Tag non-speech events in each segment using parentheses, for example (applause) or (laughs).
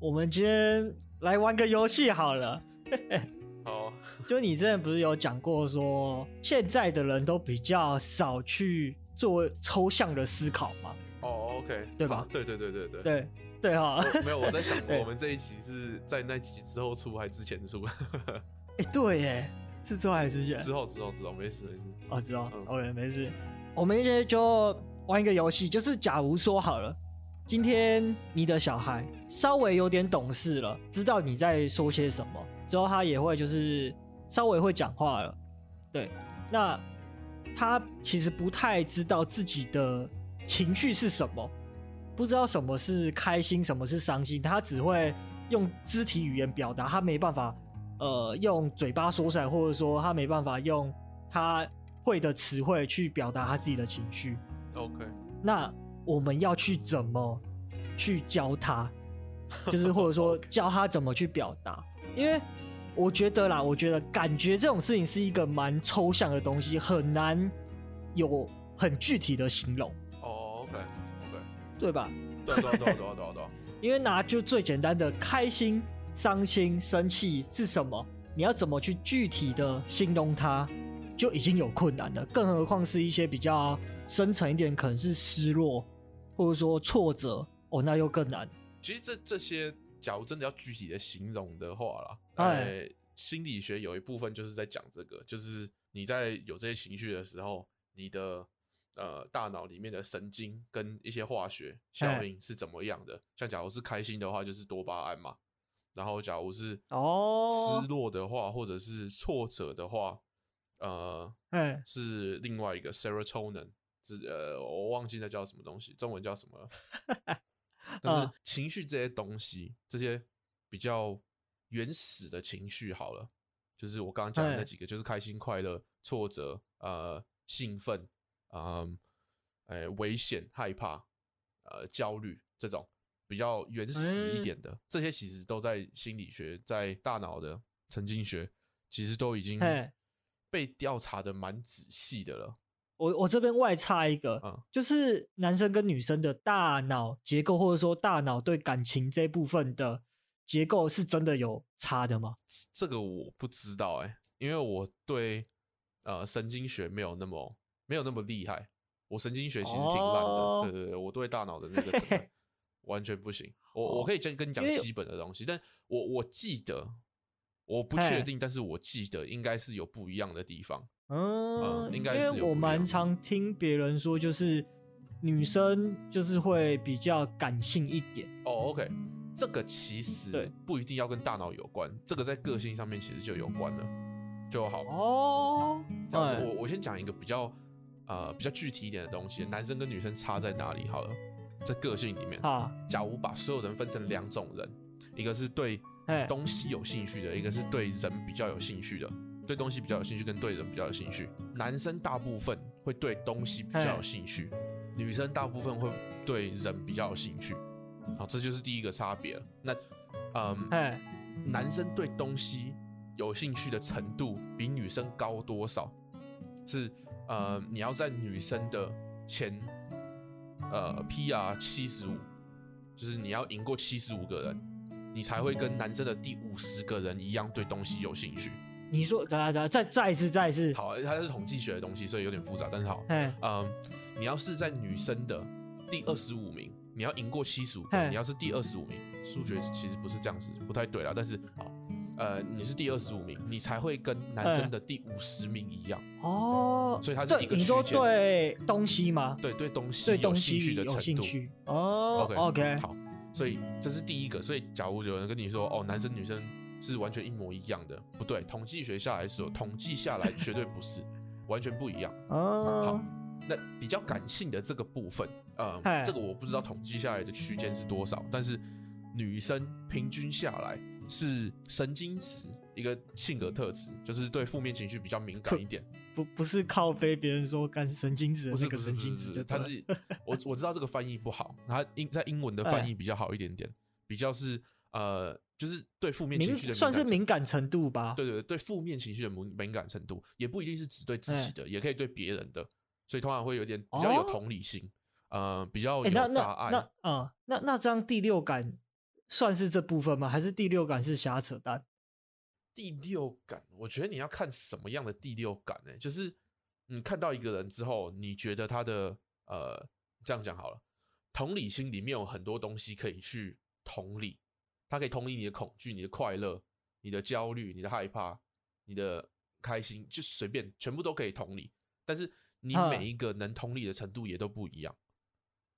我们今天来玩个游戏好了。(laughs) 好，(laughs) 就你之前不是有讲过说，现在的人都比较少去做抽象的思考吗？哦，OK，对吧？对对对对对对对哈。没有，我在想，(laughs) 我们这一集是在那集之后出还是之前出？哎，对耶，是之后还是之前？之后之后之后，没事没事。哦，之后，OK，没事。我们今天就玩一个游戏，就是假如说好了。今天你的小孩稍微有点懂事了，知道你在说些什么，之后他也会就是稍微会讲话了。对，那他其实不太知道自己的情绪是什么，不知道什么是开心，什么是伤心，他只会用肢体语言表达，他没办法呃用嘴巴说出来，或者说他没办法用他会的词汇去表达他自己的情绪。OK，那。我们要去怎么去教他，(laughs) 就是或者说教他怎么去表达，因为我觉得啦，我觉得感觉这种事情是一个蛮抽象的东西，很难有很具体的形容。哦，OK，OK，对吧？对对对对对对。(laughs) 因为拿就最简单的开心、伤心、生气是什么，你要怎么去具体的形容它，就已经有困难了，更何况是一些比较深层一点，可能是失落。或者说挫折哦，那又更难。其实这这些，假如真的要具体的形容的话啦，哎，心理学有一部分就是在讲这个，就是你在有这些情绪的时候，你的呃大脑里面的神经跟一些化学效应是怎么样的。像假如是开心的话，就是多巴胺嘛。然后假如是哦失落的话，或者是挫折的话，呃，是另外一个 serotonin。是呃，我忘记那叫什么东西，中文叫什么了。(laughs) 但是情绪这些东西，这些比较原始的情绪，好了，就是我刚刚讲的那几个，就是开心、快乐、挫折、呃，兴奋，嗯，哎，危险、害怕，呃，焦虑这种比较原始一点的，这些其实都在心理学，在大脑的神经学，其实都已经被调查的蛮仔细的了。我我这边外插一个，嗯，就是男生跟女生的大脑结构，或者说大脑对感情这部分的结构，是真的有差的吗？这个我不知道哎、欸，因为我对呃神经学没有那么没有那么厉害，我神经学其实挺烂的，哦、对对对，我对大脑的那个 (laughs) 完全不行。我我可以先跟你讲基本的东西，但我我记得我不确定，但是我记得应该是有不一样的地方。嗯，应该是。因为我蛮常听别人说，就是女生就是会比较感性一点。哦，OK，这个其实不一定要跟大脑有关，这个在个性上面其实就有关了，就好。哦，这样子，我我先讲一个比较呃比较具体一点的东西，男生跟女生差在哪里？好了，在个性里面，啊，假如把所有人分成两种人，一个是对东西有兴趣的，一个是对人比较有兴趣的。对东西比较有兴趣，跟对人比较有兴趣。男生大部分会对东西比较有兴趣，女生大部分会对人比较有兴趣。好，这就是第一个差别了。那，嗯，男生对东西有兴趣的程度比女生高多少？是，呃，你要在女生的前，呃，PR 七十五，就是你要赢过七十五个人，你才会跟男生的第五十个人一样对东西有兴趣。你说，等下等下，再再一次，再一次。好，它是统计学的东西，所以有点复杂，但是好。嗯、呃，你要是在女生的第二十五名，你要赢过七十五个。你要是第二十五名，数学其实不是这样子，不太对啦。但是好，呃，你是第二十五名，你才会跟男生的第五十名一样。哦。所以它是一个。你说对东西吗？对，对东西有兴趣的程度。哦。OK OK。好，所以这是第一个。所以假如有人跟你说，哦，男生女生。是完全一模一样的，不对。统计学下来说，统计下来绝对不是，完全不一样。哦，好，那比较感性的这个部分，呃，这个我不知道统计下来的区间是多少，但是女生平均下来是神经质一个性格特质，就是对负面情绪比较敏感一点。不，不是靠背别人说干神经质，不是个神经质，他是我我知道这个翻译不好，他英在英文的翻译比较好一点点，比较是呃。就是对负面情绪的算是敏感程度吧。对对对，对负面情绪的敏敏感程度也不一定是只对自己的，也可以对别人的，所以通常会有点比较有同理心，呃，比较有大爱。那那那那，那这样第六感算是这部分吗？还是第六感是瞎扯淡？第六感，我觉得你要看什么样的第六感呢、欸？就是你看到一个人之后，你觉得他的呃，这样讲好了，同理心里面有很多东西可以去同理，他可以同理你的恐惧、你的快乐、你的焦虑、你的害怕、你的开心，就随便全部都可以同理。但是你每一个能同理的程度也都不一样，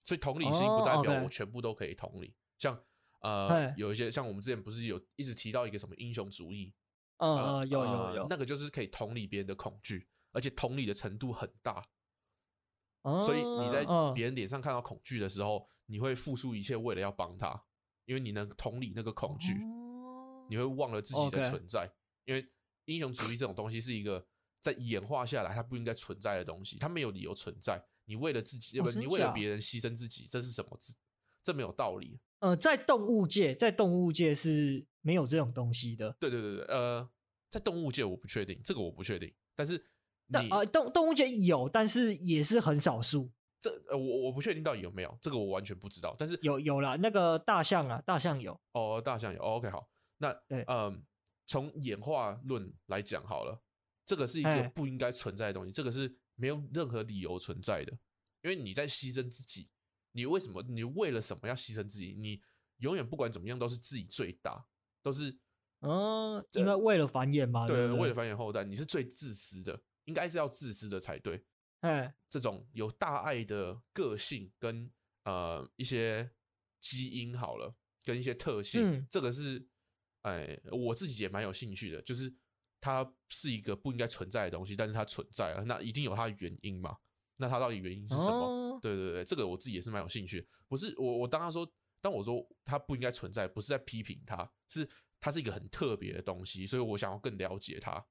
所以同理心不代表我全部都可以同理。像呃，有一些像我们之前不是有一直提到一个什么英雄主义。嗯嗯，有有有，那个就是可以同理别人的恐惧，而且同理的程度很大。所以你在别人脸上看到恐惧的时候，你会付出一切为了要帮他，因为你能同理那个恐惧，你会忘了自己的存在。因为英雄主义这种东西是一个在演化下来它不应该存在的东西，它没有理由存在。你为了自己，不，你为了别人牺牲自己，这是什么？这这没有道理。呃，在动物界，在动物界是没有这种东西的。对对对对，呃，在动物界我不确定，这个我不确定。但是你，呃，动动物界有，但是也是很少数。这呃，我我不确定到底有没有，这个我完全不知道。但是有有啦，那个大象啊，大象有。哦，大象有。哦，OK，好。那对，嗯，从演化论来讲好了，这个是一个不应该存在的东西，这个是没有任何理由存在的，因为你在牺牲自己。你为什么？你为了什么要牺牲自己？你永远不管怎么样都是自己最大，都是嗯，应该为了繁衍嘛？对，为了繁衍后代，你是最自私的，应该是要自私的才对。哎，这种有大爱的个性跟呃一些基因好了，跟一些特性，嗯、这个是哎我自己也蛮有兴趣的，就是它是一个不应该存在的东西，但是它存在了，那一定有它的原因嘛？那它到底原因是什么？哦对对对，这个我自己也是蛮有兴趣。不是我我当他说，当我说它不应该存在，不是在批评它，是它是一个很特别的东西，所以我想要更了解它。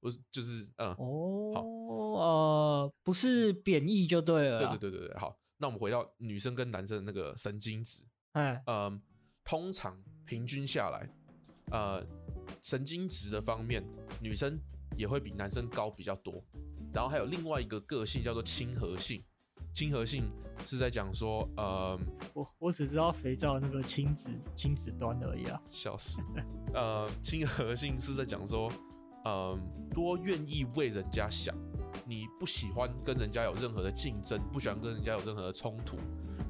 我就是嗯哦好呃不是贬义就对了。对对对对对，好，那我们回到女生跟男生的那个神经质，哎嗯，通常平均下来，呃，神经质的方面，女生也会比男生高比较多。然后还有另外一个个性叫做亲和性。亲和性是在讲说，呃，我我只知道肥皂那个亲子亲子端而已啊，笑死。呃，亲和性是在讲说，呃，多愿意为人家想，你不喜欢跟人家有任何的竞争，不喜欢跟人家有任何的冲突，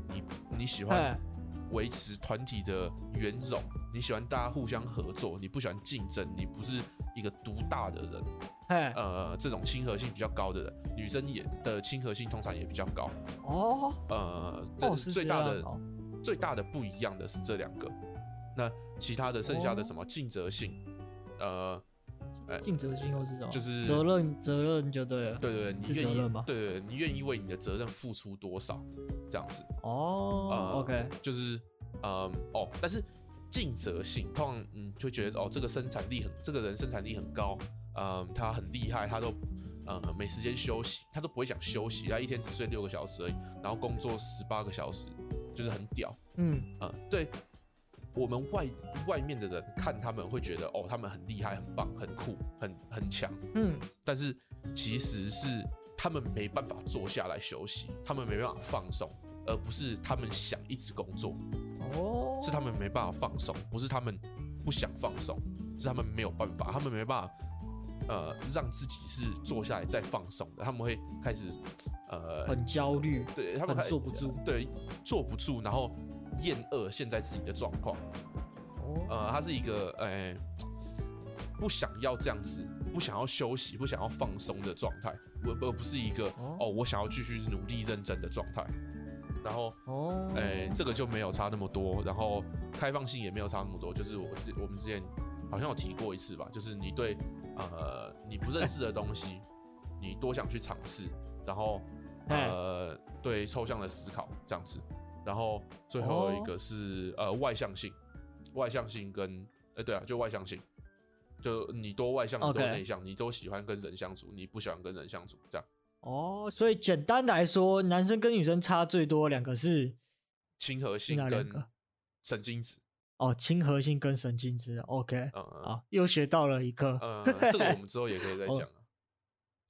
你你喜欢维持团体的圆融，你喜欢大家互相合作，你不喜欢竞争，你不是一个独大的人。呃，这种亲和性比较高的人，女生也的亲和性通常也比较高哦。呃，哦、最大的、哦、最大的不一样的是这两个，那其他的剩下的什么尽责性，哦、呃，尽责性又是什么？就是责任，责任就对了。对对对，你愿意责任吗？对对对，你愿意为你的责任付出多少？这样子。哦、呃、，OK，就是，嗯、呃，哦，但是尽责性通常嗯就觉得哦，这个生产力很，这个人生产力很高。嗯，他很厉害，他都呃没时间休息，他都不会想休息，他一天只睡六个小时而已，然后工作十八个小时，就是很屌。嗯，呃，对我们外外面的人看他们会觉得哦，他们很厉害、很棒、很酷、很很强。嗯，但是其实是他们没办法坐下来休息，他们没办法放松，而不是他们想一直工作。哦，是他们没办法放松，不是他们不想放松，是他们没有办法，他们没办法。呃，让自己是坐下来再放松的，他们会开始呃很焦虑，对他们坐不住，对坐不住，然后厌恶现在自己的状况。哦，呃，他是一个呃不想要这样子，不想要休息，不想要放松的状态，而而不是一个哦，哦，我想要继续努力认真的状态。然后哦，哎，这个就没有差那么多，然后开放性也没有差那么多，就是我之我们之前好像有提过一次吧，就是你对。呃，你不认识的东西，(laughs) 你多想去尝试，然后呃，对抽象的思考这样子，然后最后一个是呃外向性，外向性跟呃对啊，就外向性，就你多外向，你多内向，你都喜欢跟人相处，你不喜欢跟人相处这样。哦，所以简单来说，男生跟女生差最多两个是亲和性跟神经质。哦，亲和性跟神经质，OK，嗯嗯，好，又学到了一个。嗯，这个我们之后也可以再 (laughs) 讲。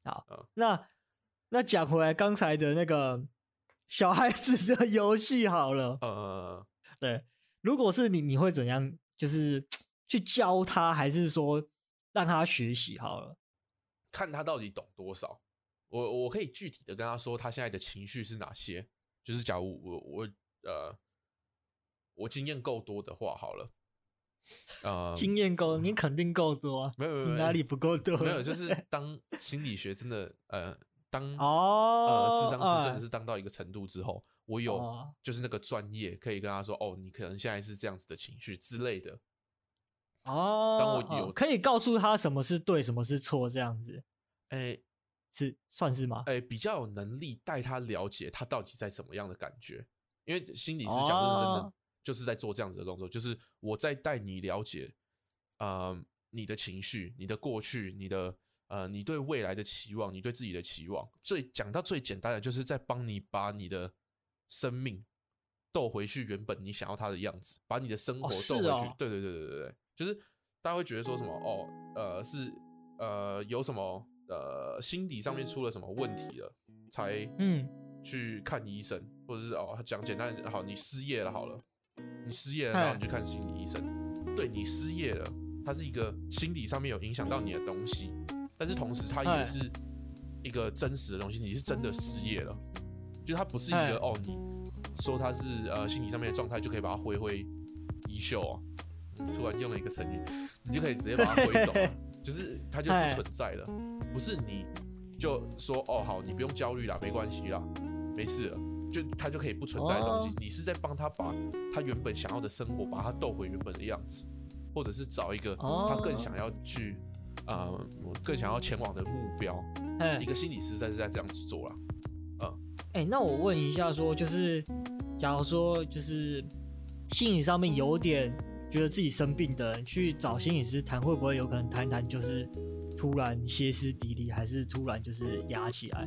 好，嗯、那那讲回来刚才的那个小孩子的游戏好了。嗯嗯嗯，对，如果是你，你会怎样？就是去教他，还是说让他学习好了？看他到底懂多少。我我可以具体的跟他说，他现在的情绪是哪些。就是假如我我呃，我经验够多的话，好了，呃，经验够，你肯定够多啊。没有没有，哪里不够多？没有，就是 (laughs) 当心理学真的呃，当哦呃，智商是真的是当到一个程度之后。我有，就是那个专业可以跟他说，哦，你可能现在是这样子的情绪之类的。哦，当我有可以告诉他什么是对，什么是错，这样子，哎、欸，是算是吗？哎、欸，比较有能力带他了解他到底在什么样的感觉，因为心理师讲真的真的就是在做这样子的工作，就是我在带你了解，呃，你的情绪、你的过去、你的呃，你对未来的期望、你对自己的期望。最讲到最简单的，就是在帮你把你的。生命斗回去原本你想要他的样子，把你的生活斗回去。哦哦、对对对对对对，就是大家会觉得说什么哦，呃，是呃有什么呃心理上面出了什么问题了，才嗯去看医生，嗯、或者是哦讲简单好，你失业了好了，你失业了，然后你去看心理医生。对，你失业了，它是一个心理上面有影响到你的东西，但是同时它也是一个真实的东西，你是真的失业了。就它不是一个哦，你说它是呃心理上面的状态就可以把它挥挥衣袖哦、嗯，突然用了一个成语，你就可以直接把它挥走了，(laughs) 就是它就不存在了。不是你就说哦好，你不用焦虑啦，没关系啦，没事了，就他就可以不存在的东西。你是在帮他把他原本想要的生活，把他逗回原本的样子，或者是找一个他更想要去呃更想要前往的目标。一个心理师在是在这样子做了。哎、欸，那我问一下，说就是，假如说就是心理上面有点觉得自己生病的人去找心理师谈，会不会有可能谈谈就是突然歇斯底里，还是突然就是压起来？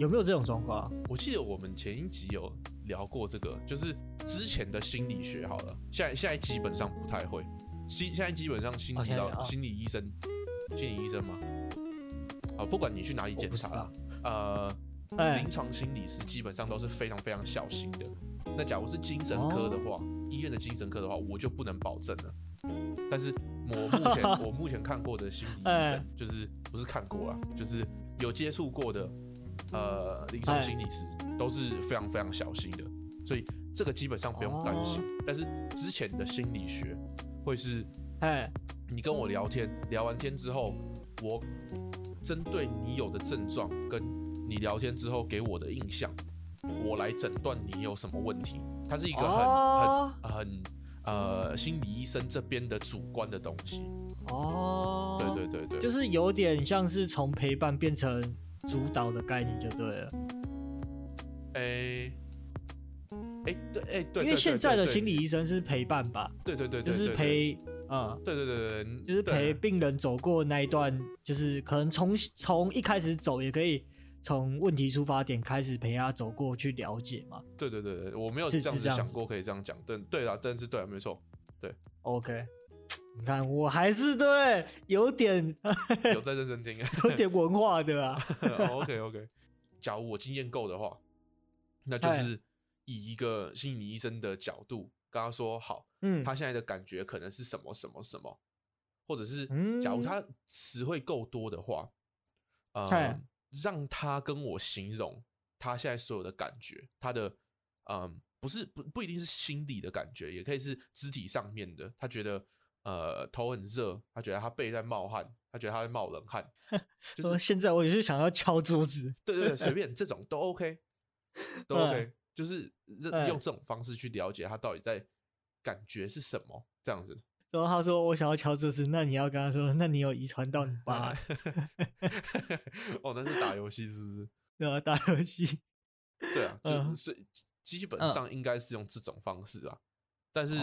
有没有这种状况？我记得我们前一集有聊过这个，就是之前的心理学好了，现在现在基本上不太会，现现在基本上心理到心理医生，心理医生吗？啊，不管你去哪里检查了，呃。临床心理师基本上都是非常非常小心的。那假如是精神科的话，医院的精神科的话，我就不能保证了。但是我目前 (laughs) 我目前看过的心理医生，就是不是看过啊，就是有接触过的，呃，临床心理师都是非常非常小心的。所以这个基本上不用担心。但是之前的心理学会是，哎，你跟我聊天，聊完天之后，我针对你有的症状跟。你聊天之后给我的印象，我来诊断你有什么问题。它是一个很、哦、很很呃心理医生这边的主观的东西。哦，对对对对，就是有点像是从陪伴变成主导的概念就对了。哎、欸，哎、欸、对哎、欸、对，因为现在的心理医生是陪伴吧？对对对，就是陪啊，对对对对，就是陪病人走过那一段，就是可能从从一开始走也可以。从问题出发点开始陪他走过去了解嘛？对对对对，我没有这样子想过可以这样讲，对对啦，但是对啊，没错，对。OK，你看我还是对，有点有 (laughs) 在认真听，有点文化的啊。(laughs) OK OK，假如我经验够的话，那就是以一个心理医生的角度跟他说，好，嗯，他现在的感觉可能是什么什么什么，或者是假如他词汇够多的话，嗯。嗯让他跟我形容他现在所有的感觉，他的嗯，不是不不一定是心理的感觉，也可以是肢体上面的。他觉得呃头很热，他觉得他背在冒汗，他觉得他在冒冷汗。(laughs) 就是现在我也是想要敲桌子，对对对，(laughs) 随便这种都 OK，都 OK，嗯，就是用这种方式去了解他到底在感觉是什么，这样子。然后他说：“我想要敲桌子，那你要跟他说，那你有遗传到你爸？” (laughs) 哦，那是打游戏是不是？对啊，打游戏。对啊，(laughs) 就是基本上应该是用这种方式啊。但是，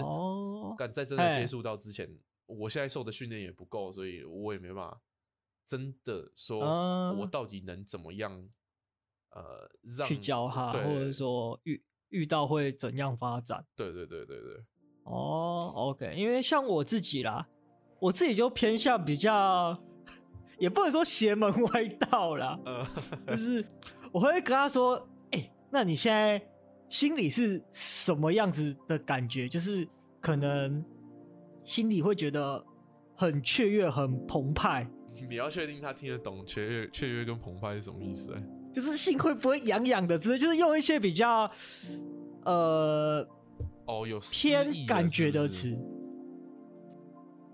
敢在真的接触到之前，我现在受的训练也不够，所以我也没办法真的说，我到底能怎么样？呃，让去教他，或者说遇遇到会怎样发展？对对对对对。哦、oh，OK，因为像我自己啦，我自己就偏向比较，(laughs) 也不能说邪门歪道啦，就是我会跟他说，哎、欸，那你现在心里是什么样子的感觉？就是可能心里会觉得很雀跃、很澎湃。你要确定他听得懂雀跃、雀跃跟澎湃是什么意思？哎，就是心会不会痒痒的？之类，就是用一些比较呃哦有偏感觉的词。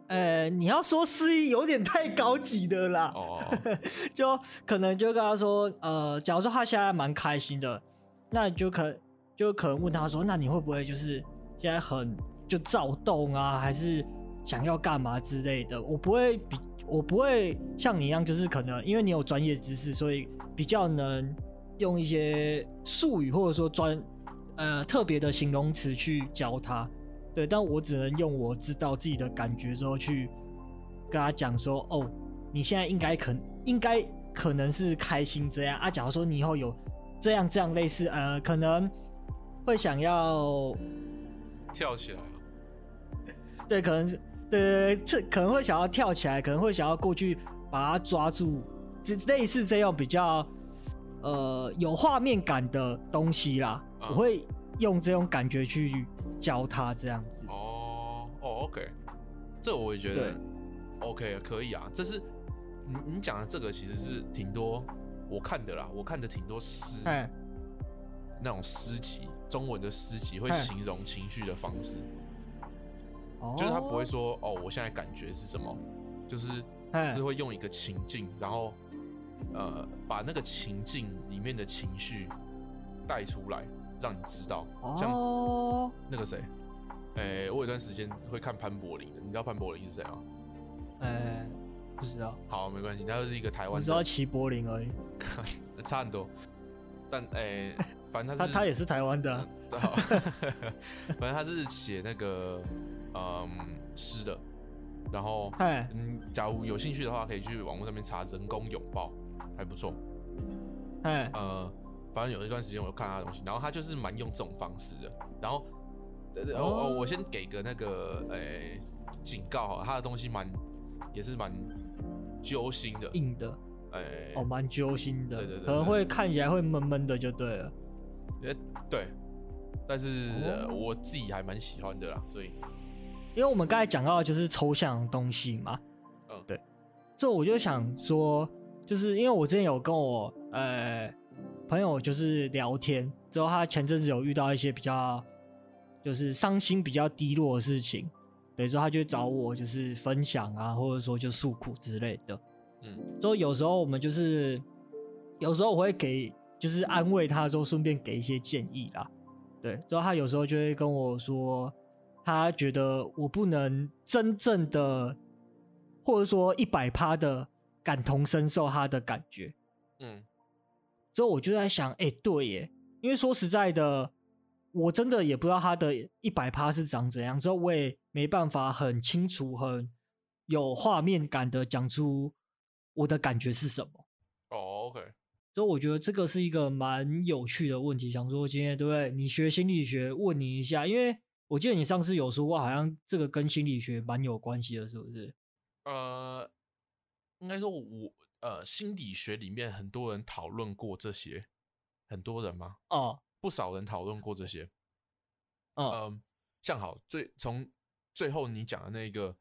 呃，你要说诗意有点太高级的啦。哦，(laughs) 就可能就跟他说，呃，假如说他现在蛮开心的，那就可就可能问他说，那你会不会就是现在很就躁动啊，还是想要干嘛之类的？我不会比。我不会像你一样，就是可能因为你有专业知识，所以比较能用一些术语或者说专呃特别的形容词去教他。对，但我只能用我知道自己的感觉之后去跟他讲说，哦，你现在应该可应该可能是开心这样啊。假如说你以后有这样这样类似呃，可能会想要跳起来，(laughs) 对，可能。呃，这可能会想要跳起来，可能会想要过去把它抓住，这类似这样比较呃有画面感的东西啦。嗯、我会用这种感觉去教他这样子。哦哦，OK，这我也觉得 OK 可以啊。这是你你讲的这个其实是挺多我看的啦，我看的挺多诗，那种诗集，中文的诗集会形容情绪的方式。就是他不会说哦，我现在感觉是什么，就是是会用一个情境，然后呃把那个情境里面的情绪带出来，让你知道。像那个谁，哎、欸，我有段时间会看潘柏林的，你知道潘柏林是谁吗？哎、欸，不知道。好，没关系，他就是一个台湾。你知道齐柏林而已，(laughs) 差很多。但哎、欸，(laughs) 反正他是他他也是台湾的、啊。对，(laughs) 反正他是写那个。嗯，诗的，然后，嗯，假如有兴趣的话，可以去网络上面查“人工拥抱”，还不错。哎，呃，反正有一段时间我有看他的东西，然后他就是蛮用这种方式的。然后，哦哦，我先给个那个，诶、欸，警告哈，他的东西蛮，也是蛮揪心的，硬的，哎、欸，哦，蛮揪心的，对对对，可能会看起来会闷闷的，就对了。哎、欸，对，但是、哦呃、我自己还蛮喜欢的啦，所以。因为我们刚才讲到的就是抽象的东西嘛，嗯，对，这我就想说，就是因为我之前有跟我呃朋友就是聊天，之后他前阵子有遇到一些比较就是伤心、比较低落的事情，对，之后他就找我就是分享啊，或者说就诉苦之类的，嗯，之后有时候我们就是有时候我会给就是安慰他，之后顺便给一些建议啦，对，之后他有时候就会跟我说。他觉得我不能真正的，或者说一百趴的感同身受他的感觉，嗯，之后我就在想，哎、欸，对耶，因为说实在的，我真的也不知道他的一百趴是长怎样，之后我也没办法很清楚、很有画面感的讲出我的感觉是什么。哦，OK，所以我觉得这个是一个蛮有趣的问题，想说今天对不对？你学心理学，问你一下，因为。我记得你上次有说过，好像这个跟心理学蛮有关系的，是不是？呃，应该说我呃，心理学里面很多人讨论过这些，很多人吗？哦，不少人讨论过这些。嗯、呃，像好最从最后你讲的那个，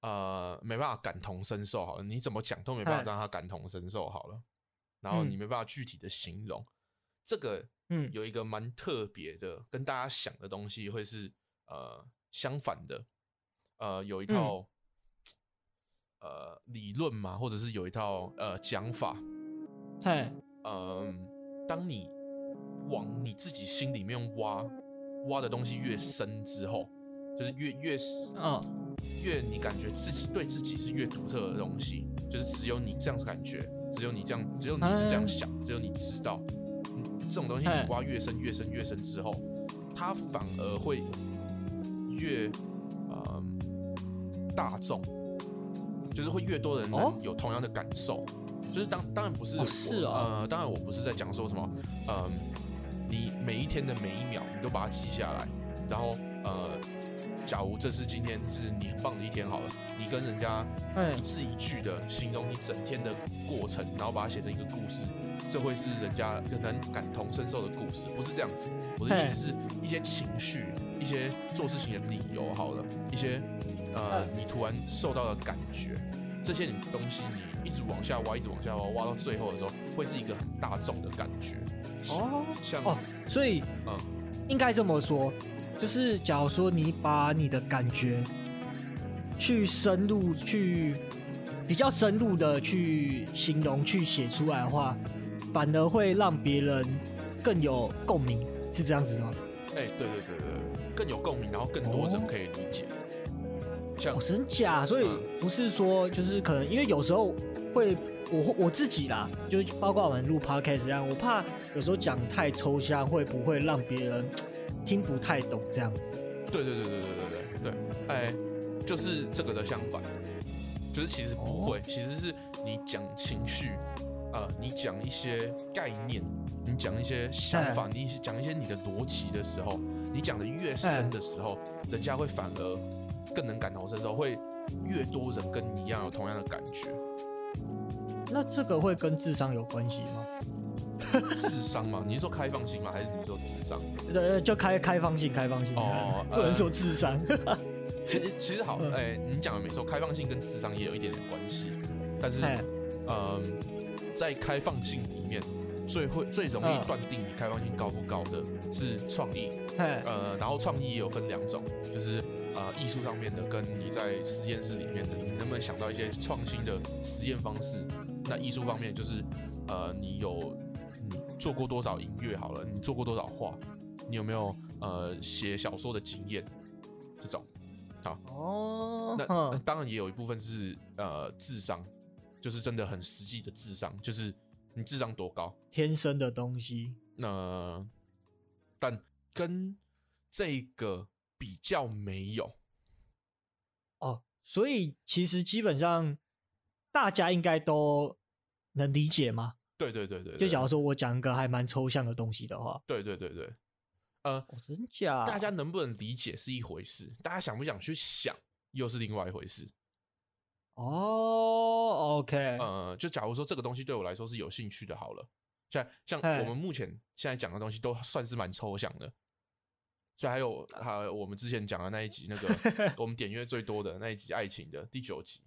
呃，没办法感同身受，好了，你怎么讲都没办法让他感同身受，好了，然后你没办法具体的形容、嗯、这个。嗯，有一个蛮特别的，跟大家想的东西会是呃相反的，呃有一套、嗯、呃理论嘛，或者是有一套呃讲法，嘿，嗯，当你往你自己心里面挖挖的东西越深之后，就是越越是嗯越你感觉自己对自己是越独特的东西，就是只有你这样子感觉，只有你这样，只有你是这样想，嗯、只有你知道。这种东西你挖越深越深越深之后，它反而会越呃大众，就是会越多人能有同样的感受。哦、就是当当然不是，哦是哦、呃，当然我不是在讲说什么，嗯、呃，你每一天的每一秒你都把它记下来，然后呃，假如这是今天是你很棒的一天好了，你跟人家一字一句的形容你整天的过程，然后把它写成一个故事。这会是人家可能感同身受的故事，不是这样子。我的意思是一些情绪，一些做事情的理由，好了，一些呃，你突然受到的感觉，这些东西你一直往下挖，一直往下挖，挖到最后的时候，会是一个很大众的感觉。哦，像哦，所以嗯，应该这么说，就是假如说你把你的感觉去深入去。比较深入的去形容、去写出来的话，反而会让别人更有共鸣，是这样子吗？哎、欸，对对对对，更有共鸣，然后更多人可以理解。哦、像、哦、真假，所以不是说就是可能，因为有时候会我我自己啦，就包括我们录 podcast 这样，我怕有时候讲太抽象，会不会让别人听不太懂这样子？对对对对对对对对，哎、欸，就是这个的相反。就是其实不会，其实是你讲情绪，呃，你讲一些概念，你讲一些想法，你讲一些你的逻辑的时候，你讲的越深的时候，人家会反而更能感同身受，会越多人跟你一样有同样的感觉。那这个会跟智商有关系吗？(laughs) 智商吗？你是说开放性吗？还是你说智商？(laughs) 对，就开开放性，开放性哦，(laughs) 不能说智商。其实其实好，哎、欸，你讲的没错，开放性跟智商也有一点点关系。但是，嗯、呃，在开放性里面，最会最容易断定你开放性高不高的是创意。呃，然后创意也有分两种，就是呃艺术上面的，跟你在实验室里面的，你能不能想到一些创新的实验方式？那艺术方面就是，呃，你有你做过多少音乐？好了，你做过多少画？你有没有呃写小说的经验？这种。好哦，那那当然也有一部分是呃智商，就是真的很实际的智商，就是你智商多高，天生的东西。那但跟这个比较没有哦，所以其实基本上大家应该都能理解吗？对对对对，就假如说我讲一个还蛮抽象的东西的话，对对对对。呃、哦，真假？大家能不能理解是一回事，大家想不想去想又是另外一回事。哦，OK，呃，就假如说这个东西对我来说是有兴趣的，好了，像像我们目前现在讲的东西都算是蛮抽象的，所以还有还有我们之前讲的那一集，那个 (laughs) 我们点阅最多的那一集爱情的第九集，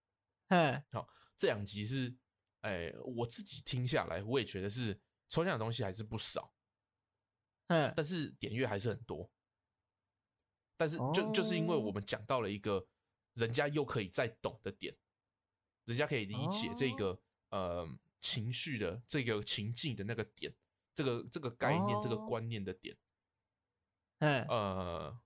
(laughs) 嗯，好，这两集是，哎、欸，我自己听下来，我也觉得是抽象的东西还是不少。嗯，但是点阅还是很多，但是就就是因为我们讲到了一个人家又可以再懂的点，人家可以理解这个呃情绪的这个情境的那个点，这个这个概念这个观念的点，嗯呃，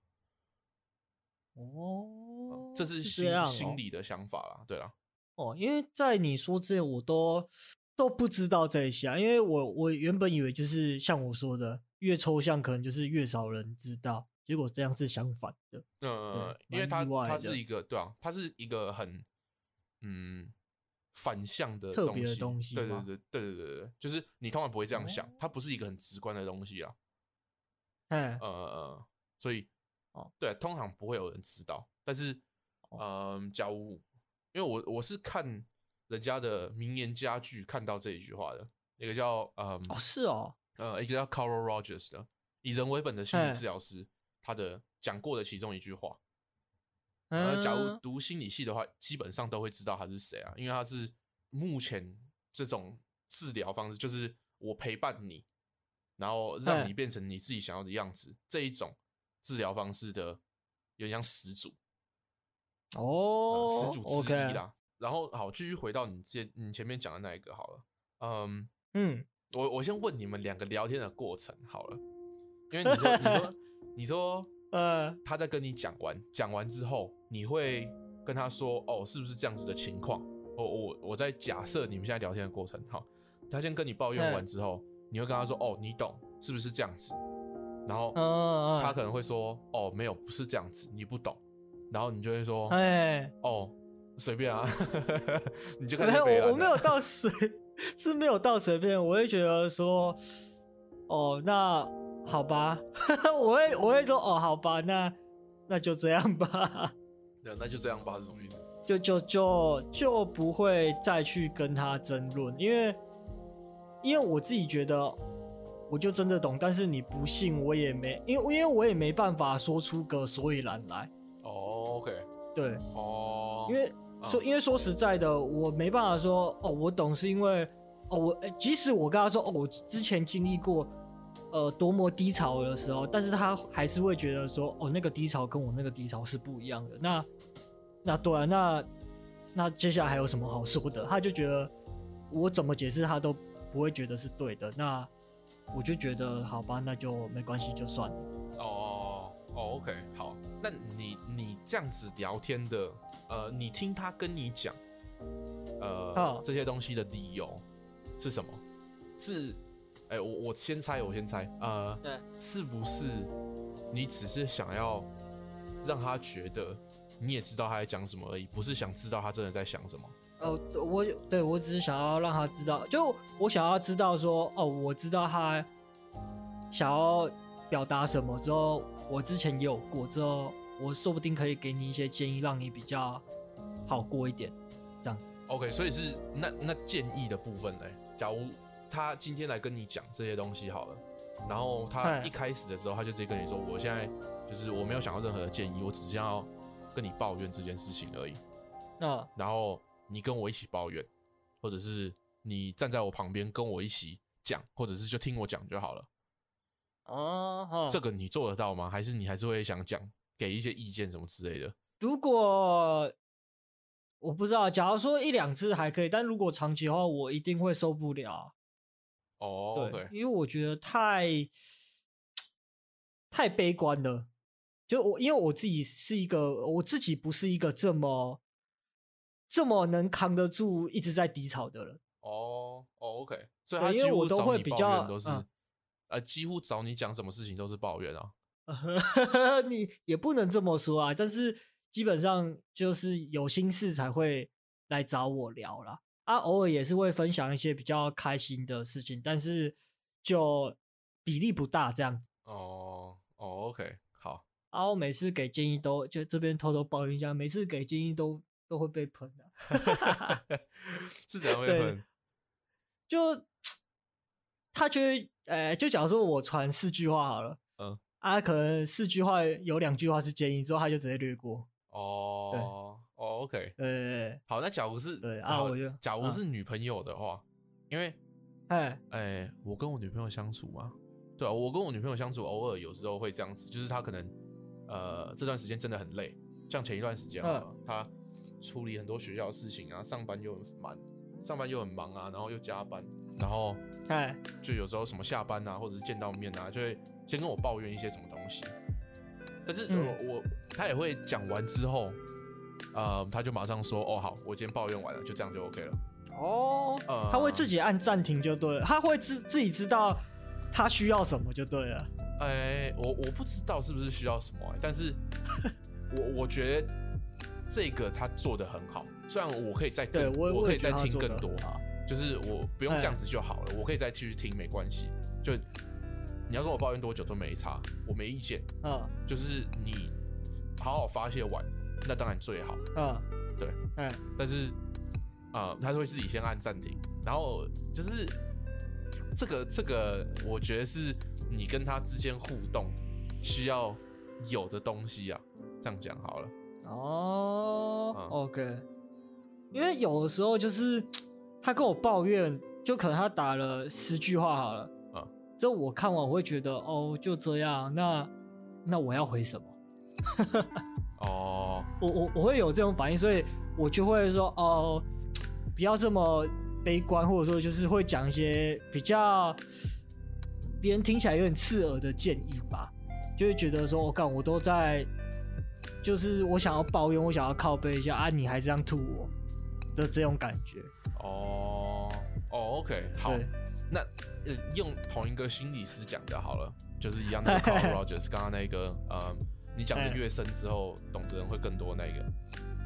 哦，这是心心理的想法啦，对啦，哦，因为在你说之前我都都不知道这些啊，因为我我原本以为就是像我说的。越抽象，可能就是越少人知道。结果这样是相反的。嗯，因为它它是一个对啊，它是一个很嗯反向的特别的东西。对对对对对对对，就是你通常不会这样想，它不是一个很直观的东西啊。嗯呃，所以哦，对，通常不会有人知道。但是嗯，假如因为我我是看人家的名言佳句看到这一句话的，一个叫嗯哦是哦。呃，一个叫 Carl Rogers 的以人为本的心理治疗师，他的讲过的其中一句话。呃，假如读心理系的话，基本上都会知道他是谁啊，因为他是目前这种治疗方式，就是我陪伴你，然后让你变成你自己想要的样子，这一种治疗方式的，有点像始祖。哦，始祖之一啦。然后好，继续回到你前你前面讲的那一个好了。嗯嗯。我我先问你们两个聊天的过程好了，因为你说你说你说呃他在跟你讲完讲完之后，你会跟他说哦是不是这样子的情况？我我我在假设你们现在聊天的过程，哈，他先跟你抱怨完之后，你会跟他说哦你懂是不是这样子？然后他可能会说哦没有不是这样子，你不懂，然后你就会说哎哦随便啊，(laughs) 你就开始没有我没有到随。(laughs) 是没有到随便，我会觉得说，哦，那好吧，(laughs) 我会我会说，哦，好吧，那那就这样吧。对，那就这样吧，是什么意思？就就就就不会再去跟他争论，因为因为我自己觉得，我就真的懂，但是你不信我也没，因为因为我也没办法说出个所以然来。哦，OK，对，哦，因为说因为说实在的，我没办法说哦，我懂是因为哦，我即使我跟他说哦，我之前经历过呃多么低潮的时候，但是他还是会觉得说哦，那个低潮跟我那个低潮是不一样的。那那对啊，那那接下来还有什么好说的？他就觉得我怎么解释他都。不会觉得是对的，那我就觉得好吧，那就没关系，就算了。哦哦，OK，好。那你你这样子聊天的，呃，你听他跟你讲，呃，哦、这些东西的理由是什么？是，哎、欸，我我先猜，我先猜，呃，对，是不是你只是想要让他觉得你也知道他在讲什么而已，不是想知道他真的在想什么？哦，我对我只是想要让他知道，就我想要知道说，哦，我知道他想要表达什么之后，我之前也有过，之后我说不定可以给你一些建议，让你比较好过一点，这样子。OK，所以是那那建议的部分呢？假如他今天来跟你讲这些东西好了，然后他一开始的时候他就直接跟你说，我现在就是我没有想要任何的建议，我只是要跟你抱怨这件事情而已。那然后。你跟我一起抱怨，或者是你站在我旁边跟我一起讲，或者是就听我讲就好了。哦，哦，这个你做得到吗？还是你还是会想讲，给一些意见什么之类的？如果我不知道，假如说一两次还可以，但如果长期的话，我一定会受不了。哦，对，因为我觉得太太悲观了。就我，因为我自己是一个，我自己不是一个这么。这么能扛得住一直在低潮的人哦哦，OK，所以他几乎找你抱怨都是，嗯、呃，几乎找你讲什么事情都是抱怨啊。(laughs) 你也不能这么说啊，但是基本上就是有心事才会来找我聊啦。啊，偶尔也是会分享一些比较开心的事情，但是就比例不大这样子。哦哦，OK，好。啊，我每次给建议都就这边偷偷抱怨一下，每次给建议都。都会被喷的，(laughs) 是怎样被喷？就他觉得，呃，就假如说我传四句话好了，嗯，啊，可能四句话有两句话是建议，之后他就直接略过。哦，对哦，OK，呃，好，那假如是对啊，我就假如是女朋友的话，因为，哎，哎，我跟我女朋友相处嘛，对啊，我跟我女朋友相处，偶尔有时候会这样子，就是她可能，呃，这段时间真的很累，像前一段时间啊，她。处理很多学校的事情啊，上班又很忙，上班又很忙啊，然后又加班，然后哎，就有时候什么下班啊，或者是见到面啊，就会先跟我抱怨一些什么东西。但是，嗯、我她也会讲完之后，呃，他就马上说：“哦，好，我今天抱怨完了，就这样就 OK 了。”哦，呃、他会自己按暂停就对了，他会自自己知道他需要什么就对了。哎、欸，我我不知道是不是需要什么、欸，但是 (laughs) 我我觉得。这个他做的很好，虽然我可以再更，我，我可以再听更多，就是我不用这样子就好了，我可以再继续听，没关系。就你要跟我抱怨多久都没差，我没意见。嗯，就是你好好发泄完，那当然最好。嗯，对，嗯，但是啊、呃，他会自己先按暂停，然后就是这个这个，我觉得是你跟他之间互动需要有的东西啊，这样讲好了。哦、oh，OK，因为有的时候就是 (tsk) 他跟我抱怨，就可能他打了十句话好了，啊，之后我看完我会觉得哦，就这样，那那我要回什么？(laughs) 哦，oh. 我我我会有这种反应，所以我就会说哦，不要这么悲观，或者说就是会讲一些比较别人听起来有点刺耳的建议吧，就会觉得说我干，我都在。就是我想要抱怨，我想要靠背一下啊，你还这样吐我的这种感觉。哦哦，OK，好，那呃用同一个心理师讲就好了，就是一样的 Carl Rogers 刚刚那个呃，你讲的越深之后，懂的人会更多那个。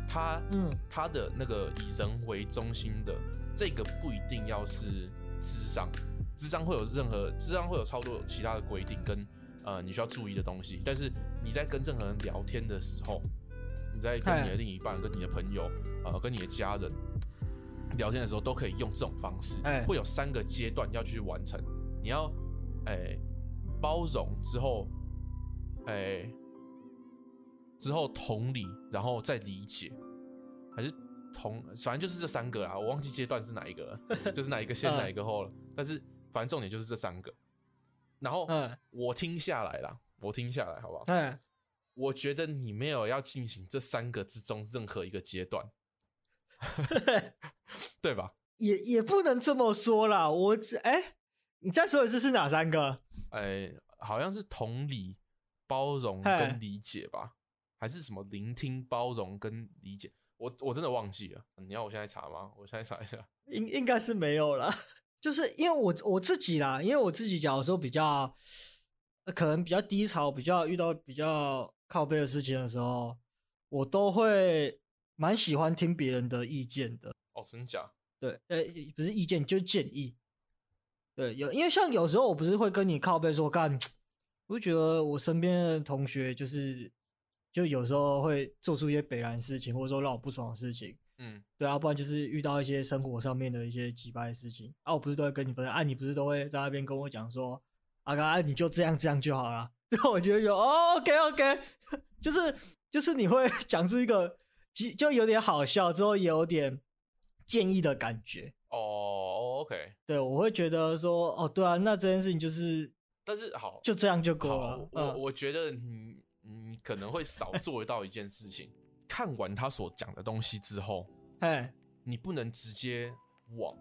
他嗯，他的那个以人为中心的这个不一定要是智商，智商会有任何智商会有超多其他的规定跟。呃，你需要注意的东西，但是你在跟任何人聊天的时候，你在跟你的另一半、跟你的朋友、呃，跟你的家人，聊天的时候都可以用这种方式，欸、会有三个阶段要去完成。你要，哎、欸，包容之后，哎、欸，之后同理，然后再理解，还是同，反正就是这三个啦。我忘记阶段是哪一个了，(laughs) 就是哪一个先，哪一个后了。但是反正重点就是这三个。然后，我听下来啦，我听下来，好不好？嗯，我觉得你没有要进行这三个之中任何一个阶段。(laughs) 对吧？也也不能这么说啦。我只哎、欸，你再说一次是哪三个？哎、欸，好像是同理、包容跟理解吧，还是什么聆听、包容跟理解？我我真的忘记了。你要我现在查吗？我现在查一下。应应该是没有啦。(laughs) 就是因为我我自己啦，因为我自己假如说比较可能比较低潮，比较遇到比较靠背的事情的时候，我都会。蛮喜欢听别人的意见的哦，真假？对，呃，不是意见，就是建议。对，有因为像有时候我不是会跟你靠背说干，我就觉得我身边的同学就是，就有时候会做出一些北然事情，或者说让我不爽的事情。嗯，对啊，不然就是遇到一些生活上面的一些奇葩的事情啊，我不是都会跟你分享啊，你不是都会在那边跟我讲说，啊刚，啊你就这样这样就好了。(laughs) 最后我觉得有哦，OK OK，(laughs) 就是就是你会 (laughs) 讲出一个。就有点好笑，之后也有点建议的感觉哦。OK，对，我会觉得说，哦，对啊，那这件事情就是，但是好，就这样就够了。我、嗯、我觉得你你可能会少做到一件事情，看完他所讲的东西之后，哎，你不能直接往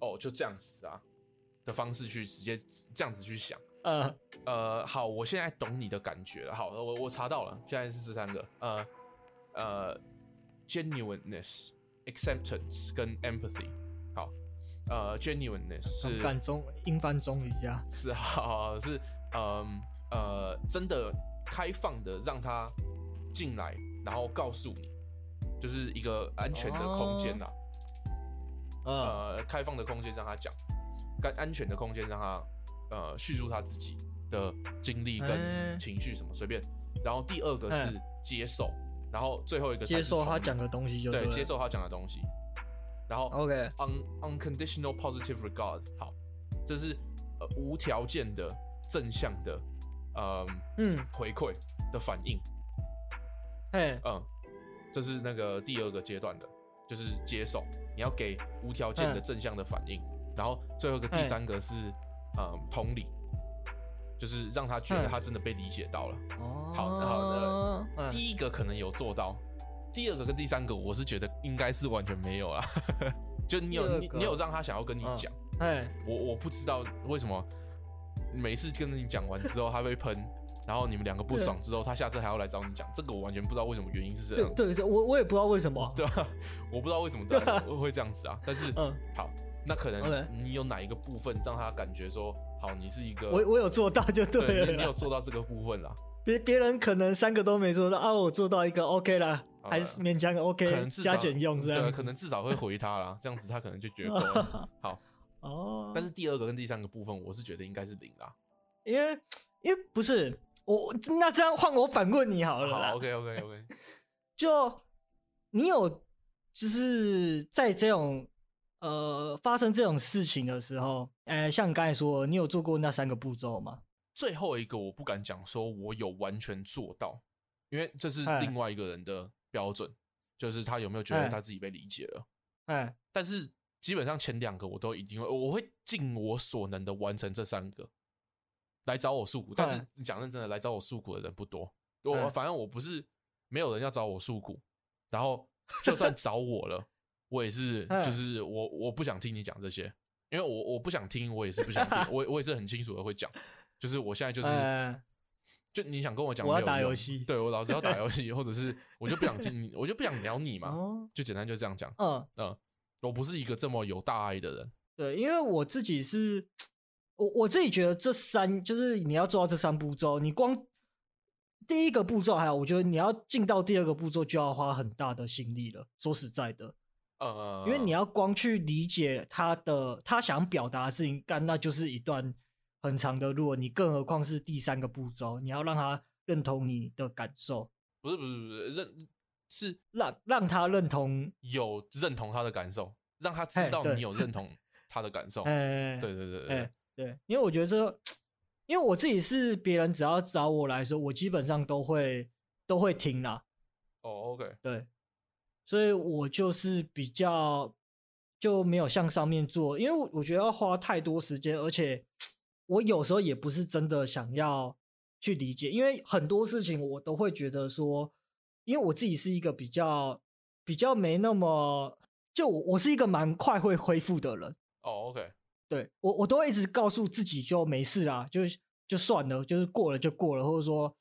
哦就这样子啊的方式去直接这样子去想。呃呃，好，我现在懂你的感觉了。好，我我查到了，现在是这三个，呃。呃、uh,，genuineness、acceptance 跟 empathy，好，呃、uh,，genuineness 是感中英翻中一样，是好是嗯呃真的开放的让他进来，然后告诉你，就是一个安全的空间呐，呃、oh. uh, 开放的空间让他讲，跟安全的空间让他呃叙述他自己的经历跟情绪什么随、欸、便，然后第二个是接受。欸然后最后一个接受他讲的东西就对，对，接受他讲的东西。然后 OK，un unconditional positive regard，好，这是呃无条件的正向的呃嗯回馈的反应。嘿，嗯，这是那个第二个阶段的，就是接受，你要给无条件的正向的反应。然后最后一个第三个是嗯同理。就是让他觉得他真的被理解到了。哦，好的好的。第一个可能有做到，第二个跟第三个，我是觉得应该是完全没有啦。(laughs) 就你有你你有让他想要跟你讲，哎，我我不知道为什么每次跟你讲完之后他被喷，(laughs) 然后你们两个不爽之后，他下次还要来找你讲，这个我完全不知道为什么原因是这样。对 (laughs) 对，我我也不知道为什么，(laughs) 对吧？我不知道为什么会会这样子啊。但是嗯，好，那可能你有哪一个部分让他感觉说。好，你是一个我我有做到就对了，对，你有做到这个部分啦。别别人可能三个都没做到啊，我做到一个 OK 啦，还是勉强 OK，可能加减用这样，对，可能至少会回他啦，这样子他可能就觉得够了。好哦，但是第二个跟第三个部分，我是觉得应该是零啦，因为因为不是我，那这样换我反问你好了。(laughs) 好，OK OK OK，就你有就是在这种。呃，发生这种事情的时候，呃，像你刚才说，你有做过那三个步骤吗？最后一个我不敢讲说我有完全做到，因为这是另外一个人的标准，就是他有没有觉得他自己被理解了。哎，但是基本上前两个我都一定会，我会尽我所能的完成这三个。来找我诉苦，但是讲认真的，来找我诉苦的人不多。我反正我不是没有人要找我诉苦，然后就算找我了。(laughs) 我也是，就是我我不想听你讲这些，因为我我不想听，我也是不想听，(laughs) 我我也是很清楚的会讲，就是我现在就是，就你想跟我讲，我要打游戏，对我老是要打游戏，(laughs) 或者是我就不想听，我就不想聊你嘛，就简单就这样讲，嗯。嗯，我不是一个这么有大爱的人，对，因为我自己是，我我自己觉得这三就是你要做到这三步骤，你光第一个步骤还好，我觉得你要进到第二个步骤就要花很大的心力了，说实在的。呃，因为你要光去理解他的他想表达的事情，干那就是一段很长的路。你更何况是第三个步骤，你要让他认同你的感受。不是不是不是认是让让他认同有认同他的感受。让他知道你有认同 (laughs) 他的感受。哎，对对对对对，因为我觉得这个，因为我自己是别人只要找我来说，我基本上都会都会听啦。哦，OK，对，所以我就是比较就没有向上面做，因为我觉得要花太多时间，而且我有时候也不是真的想要去理解，因为很多事情我都会觉得说，因为我自己是一个比较比较没那么，就我我是一个蛮快会恢复的人。哦，OK，对，我我都会一直告诉自己就没事啦，就就算了，就是过了就过了，或者说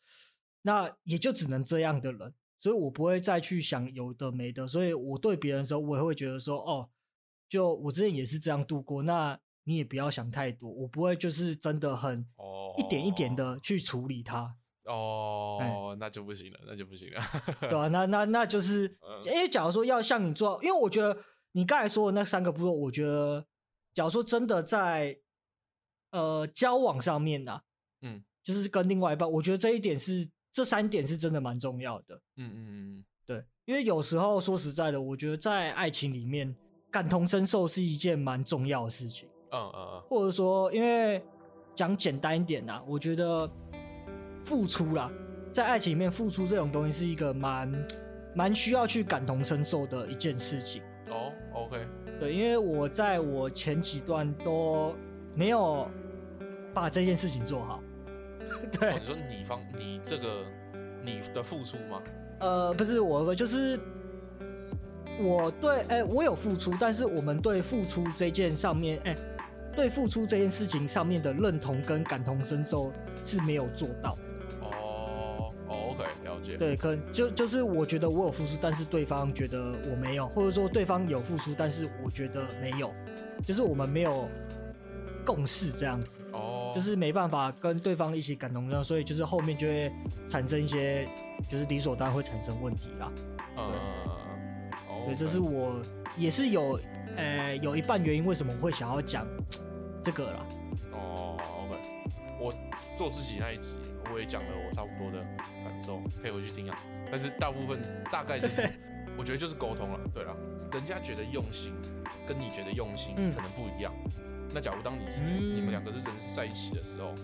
那也就只能这样的人。所以我不会再去想有的没的，所以我对别人的时候，我也会觉得说，哦，就我之前也是这样度过，那你也不要想太多，我不会就是真的很一点一点的去处理它。哦，欸、那就不行了，那就不行了。(laughs) 对啊，那那那就是，因为假如说要像你做，因为我觉得你刚才说的那三个步骤，我觉得，假如说真的在呃交往上面呢、啊，嗯，就是跟另外一半，我觉得这一点是。这三点是真的蛮重要的，嗯嗯嗯，对，因为有时候说实在的，我觉得在爱情里面感同身受是一件蛮重要的事情，嗯嗯嗯，或者说，因为讲简单一点呐，我觉得付出啦，在爱情里面付出这种东西是一个蛮蛮需要去感同身受的一件事情。哦，OK，对，因为我在我前几段都没有把这件事情做好。(laughs) 对、哦，你说你方你这个你的付出吗？呃，不是我，就是我对，哎、欸，我有付出，但是我们对付出这件上面，哎、欸，对付出这件事情上面的认同跟感同身受是没有做到。对，可能就就是我觉得我有付出，但是对方觉得我没有，或者说对方有付出，但是我觉得没有，就是我们没有共识这样子。哦。就是没办法跟对方一起感同身受，所以就是后面就会产生一些，就是理所当然会产生问题啦。嗯，对，这是我也是有，呃，有一半原因为什么我会想要讲这个啦。哦，OK，我做自己那一集我也讲了我差不多的感受，可以回去听啊。但是大部分大概就是，(laughs) 我觉得就是沟通了。对了，人家觉得用心，跟你觉得用心可能不一样。嗯那假如当你是、嗯、你们两个是真实在一起的时候，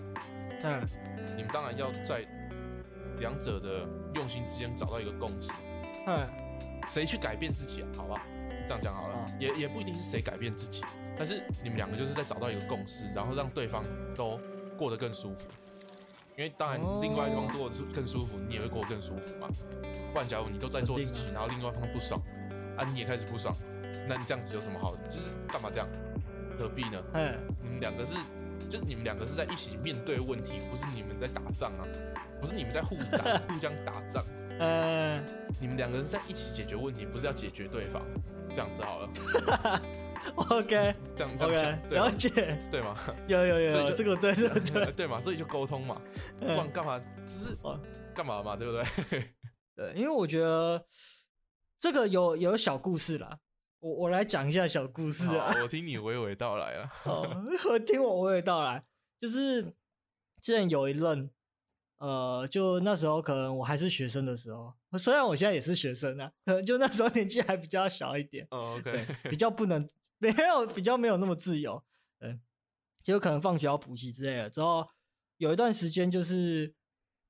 嗯，你们当然要在两者的用心之间找到一个共识，嗯，谁去改变自己啊？好吧，这样讲好了，嗯、也也不一定是谁改变自己，但是你们两个就是在找到一个共识，然后让对方都过得更舒服，因为当然另外一方过得更舒服，你也会过得更舒服嘛。不然假如你都在做自己，然后另外一方不爽，啊，你也开始不爽，那你这样子有什么好？就是干嘛这样？何必呢？嗯，你们两个是，就你们两个是在一起面对问题，不是你们在打仗啊，不是你们在互打、(laughs) 互相打仗。嗯，你们两个人在一起解决问题，不是要解决对方，这样子好了。(laughs) OK，这样这样想，了解，对吗？有有有，这个对，这个对，(laughs) 对嘛，所以就沟通嘛，不然干嘛？就是干嘛嘛，对不对？(laughs) 对，因为我觉得这个有有小故事啦。我我来讲一下小故事啊，我听你娓娓道来了。我听我娓娓道来，就是之前有一任，呃，就那时候可能我还是学生的时候，虽然我现在也是学生啊，可能就那时候年纪还比较小一点。哦，OK，比 (laughs) 较不能没有比较没有那么自由，嗯，就可能放学要补习之类的。之后有一段时间，就是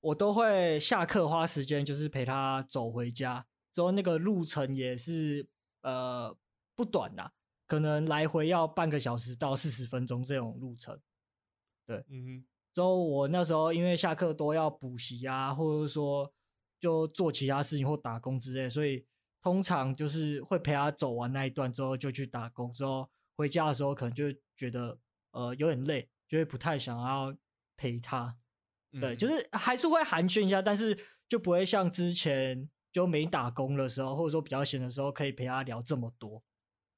我都会下课花时间，就是陪他走回家。之后那个路程也是。呃，不短呐，可能来回要半个小时到四十分钟这种路程。对，嗯哼。之后我那时候因为下课都要补习啊，或者说就做其他事情或打工之类，所以通常就是会陪他走完那一段之后就去打工。之后回家的时候可能就觉得呃有点累，就会不太想要陪他。对，嗯、就是还是会寒暄一下，但是就不会像之前。就没打工的时候，或者说比较闲的时候，可以陪他聊这么多，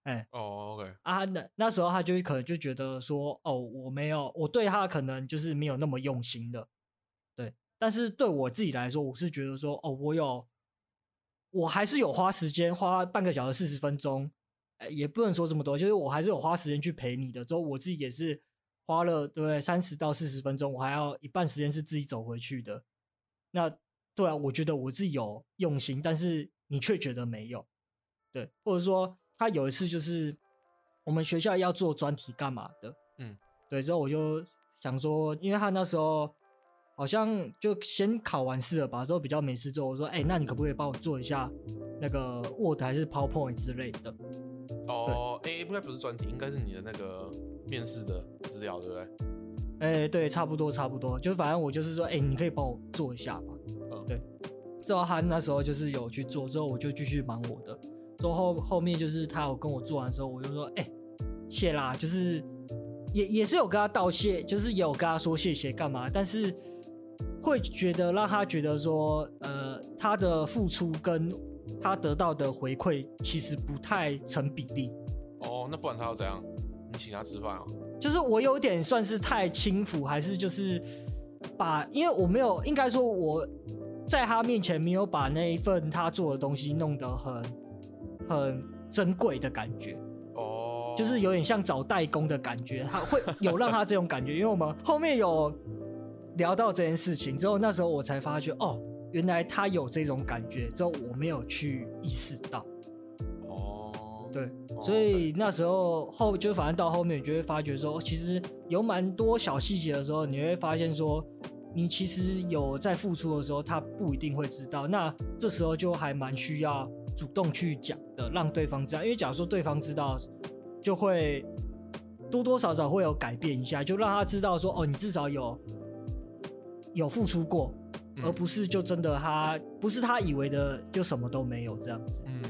哎、欸，哦、oh,，OK，啊，那那时候他就可能就觉得说，哦，我没有，我对他可能就是没有那么用心的，对，但是对我自己来说，我是觉得说，哦，我有，我还是有花时间，花半个小时四十分钟，哎、欸，也不能说这么多，就是我还是有花时间去陪你的，之后我自己也是花了对三十到四十分钟，我还要一半时间是自己走回去的，那。对啊，我觉得我自己有用心，但是你却觉得没有，对，或者说他有一次就是我们学校要做专题干嘛的，嗯，对，之后我就想说，因为他那时候好像就先考完试了吧，之后比较没事做，我说，哎、欸，那你可不可以帮我做一下那个 Word 还是 PowerPoint 之类的？哦，哎、欸，应该不是专题，应该是你的那个面试的资料，对不对？哎、欸，对，差不多，差不多，就反正我就是说，哎、欸，你可以帮我做一下嘛，嗯，对。之后他那时候就是有去做，之后我就继续忙我的。之后后后面就是他有跟我做完之后，我就说，哎、欸，谢啦，就是也也是有跟他道谢，就是也有跟他说谢谢干嘛，但是会觉得让他觉得说，呃，他的付出跟他得到的回馈其实不太成比例。哦，那不然他要怎样？你请他吃饭啊？就是我有点算是太轻浮，还是就是把，因为我没有，应该说我。在他面前没有把那一份他做的东西弄得很很珍贵的感觉哦，oh. 就是有点像找代工的感觉，他会有让他这种感觉，因为我们后面有聊到这件事情之后，那时候我才发觉哦，原来他有这种感觉，之后我没有去意识到哦，oh. 对，所以那时候后就反正到后面你就会发觉说，其实有蛮多小细节的时候，你会发现说。你其实有在付出的时候，他不一定会知道。那这时候就还蛮需要主动去讲的，让对方知道。因为假如说对方知道，就会多多少少会有改变一下，就让他知道说，哦，你至少有有付出过，而不是就真的他不是他以为的就什么都没有这样子。嗯，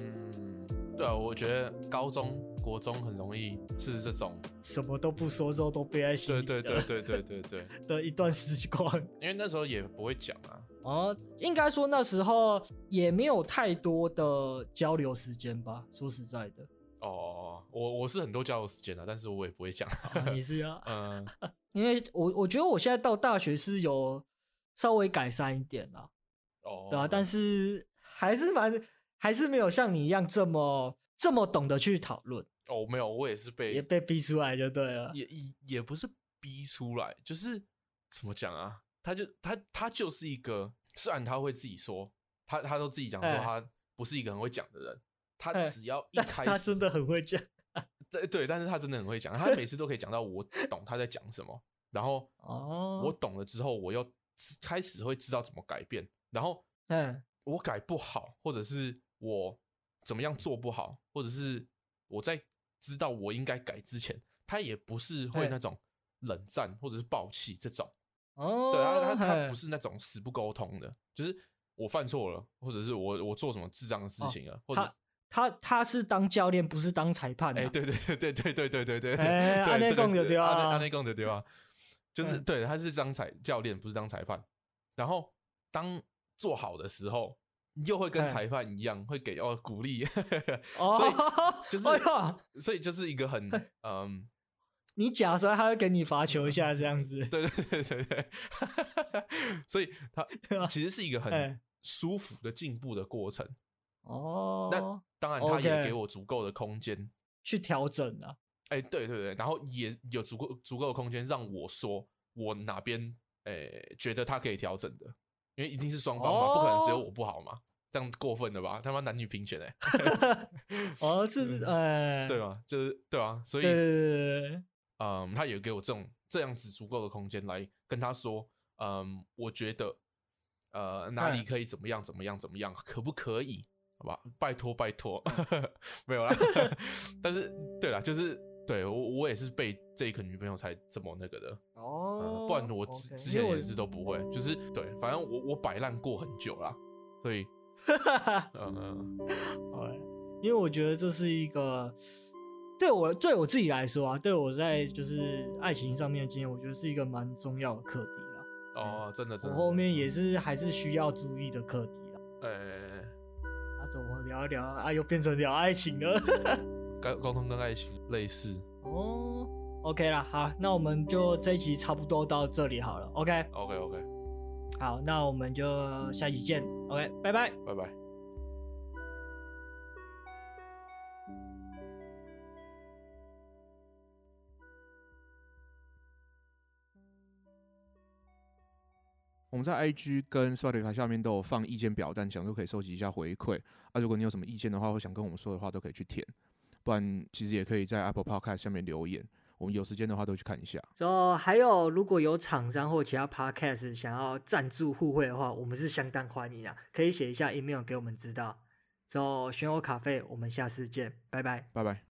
对啊，我觉得高中。国中很容易是这种什么都不说之后都憋在心里，对对对对对对对的一段时光，因为那时候也不会讲啊。哦，应该说那时候也没有太多的交流时间吧。说实在的，哦，我我是很多交流时间的，但是我也不会讲。哦，你是啊？(laughs) 嗯，(laughs) 因为我我觉得我现在到大学是有稍微改善一点啦。哦，对啊，但是还是蛮还是没有像你一样这么这么懂得去讨论。哦，没有，我也是被也被逼出来就对了，也也也不是逼出来，就是怎么讲啊？他就他他就是一个，虽然他会自己说，他他都自己讲说他不是一个很会讲的人，他只要一开始他真的很会讲，(laughs) 对对，但是他真的很会讲，他每次都可以讲到我懂他在讲什么，然后 (laughs) 哦，我懂了之后，我又开始会知道怎么改变，然后 (laughs) 嗯，我改不好，或者是我怎么样做不好，或者是我在。知道我应该改之前，他也不是会那种冷战或者是爆气这种。哦，对啊，他他不是那种死不沟通的，就是我犯错了，或者是我我做什么智障的事情了，或者他他他是当教练，不是当裁判，哎，对对对对对对对对对，哎，阿内贡的对啊，阿内贡的对啊，就是对，他是当裁教练，不是当裁判，然后当做好的时候。又会跟裁判一样，会给哦鼓励，所以就是，所以就是一个很 (laughs) 嗯，你假摔他会给你罚球一下这样子，对对对对对，(laughs) 所以他其实是一个很 (laughs) 舒服的进步的过程。哦。那当然，他也给我足够的空间。去调整啊。哎，对对对，然后也有足够足够的空间让我说我哪边哎觉得他可以调整的。因为一定是双方嘛，oh. 不可能只有我不好嘛，这样过分了吧？他妈男女平权哎、欸！(laughs) 哦，是哎，对吧？就是对啊，所以嗯，他也给我这种这样子足够的空间来跟他说，嗯，我觉得呃哪里可以怎么样怎么样怎么样，可不可以？好吧，拜托拜托，没有啦。(laughs) 但是对啦，就是。对我，我也是被这一个女朋友才这么那个的哦、oh, 嗯，不然我之之前也是都不会，就是对，反正我我摆烂过很久啦，所以，嗯嗯，好，因为我觉得这是一个对我对我自己来说啊，对我在就是爱情上面的经验，我觉得是一个蛮重要的课题啦。哦，真的真的，我后面也是还是需要注意的课题啦。哎、欸，那怎么聊一聊啊？又变成聊爱情了。沟沟通跟爱情类似哦，OK 啦，好，那我们就这一集差不多到这里好了，OK，OK，OK. 好，那我们就下期见，OK，拜拜，拜拜。我们在 IG 跟 Spotify 下面都有放意见表单，想说可以收集一下回馈。啊，如果你有什么意见的话，或想跟我们说的话，都可以去填。不然其实也可以在 Apple Podcast 下面留言，我们有时间的话都去看一下。然后还有，如果有厂商或其他 Podcast 想要赞助互惠的话，我们是相当欢迎的，可以写一下 email 给我们知道。之后选我咖啡，我们下次见，拜拜，拜拜。